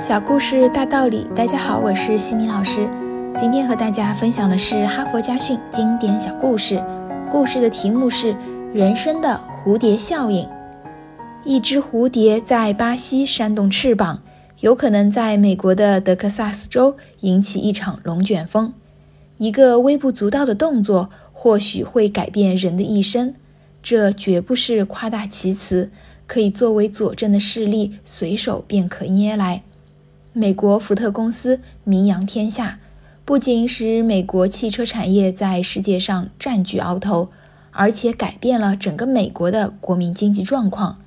小故事大道理，大家好，我是西米老师。今天和大家分享的是哈佛家训经典小故事。故事的题目是《人生的蝴蝶效应》。一只蝴蝶在巴西扇动翅膀，有可能在美国的德克萨斯州引起一场龙卷风。一个微不足道的动作，或许会改变人的一生。这绝不是夸大其词，可以作为佐证的事例，随手便可捏来。美国福特公司名扬天下，不仅使美国汽车产业在世界上占据鳌头，而且改变了整个美国的国民经济状况。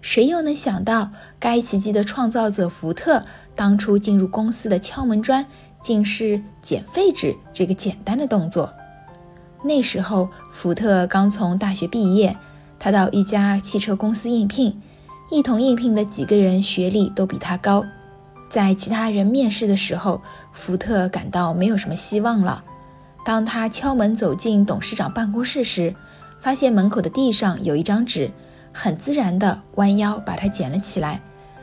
谁又能想到，该奇迹的创造者福特当初进入公司的敲门砖，竟是捡废纸这个简单的动作？那时候，福特刚从大学毕业，他到一家汽车公司应聘，一同应聘的几个人学历都比他高。在其他人面试的时候，福特感到没有什么希望了。当他敲门走进董事长办公室时，发现门口的地上有一张纸，很自然地弯腰把它捡了起来，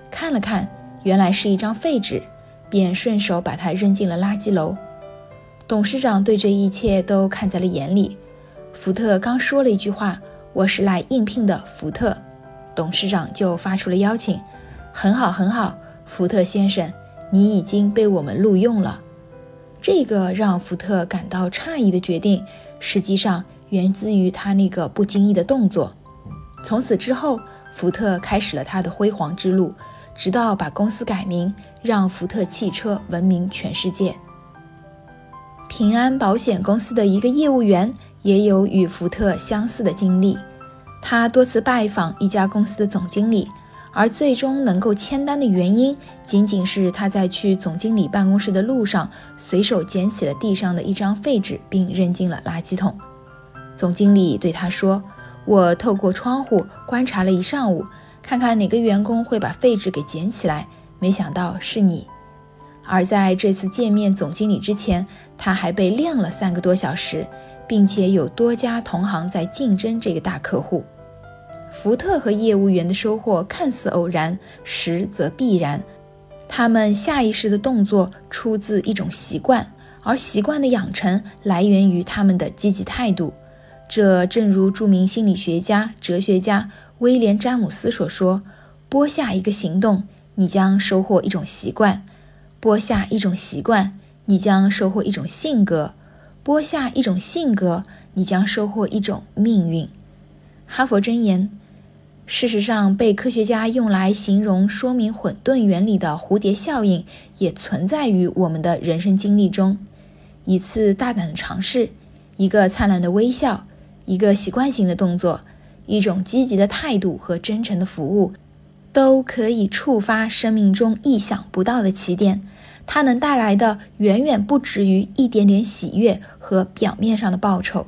看了看，原来是一张废纸，便顺手把它扔进了垃圾篓。董事长对这一切都看在了眼里。福特刚说了一句话：“我是来应聘的。”福特，董事长就发出了邀请：“很好，很好。”福特先生，你已经被我们录用了。这个让福特感到诧异的决定，实际上源自于他那个不经意的动作。从此之后，福特开始了他的辉煌之路，直到把公司改名，让福特汽车闻名全世界。平安保险公司的一个业务员也有与福特相似的经历，他多次拜访一家公司的总经理。而最终能够签单的原因，仅仅是他在去总经理办公室的路上，随手捡起了地上的一张废纸，并扔进了垃圾桶。总经理对他说：“我透过窗户观察了一上午，看看哪个员工会把废纸给捡起来，没想到是你。”而在这次见面总经理之前，他还被晾了三个多小时，并且有多家同行在竞争这个大客户。福特和业务员的收获看似偶然，实则必然。他们下意识的动作出自一种习惯，而习惯的养成来源于他们的积极态度。这正如著名心理学家、哲学家威廉·詹姆斯所说：“播下一个行动，你将收获一种习惯；播下一种习惯，你将收获一种性格；播下一种性格，你将收获一种命运。”哈佛箴言。事实上，被科学家用来形容、说明混沌原理的蝴蝶效应，也存在于我们的人生经历中。一次大胆的尝试，一个灿烂的微笑，一个习惯性的动作，一种积极的态度和真诚的服务，都可以触发生命中意想不到的起点。它能带来的远远不止于一点点喜悦和表面上的报酬。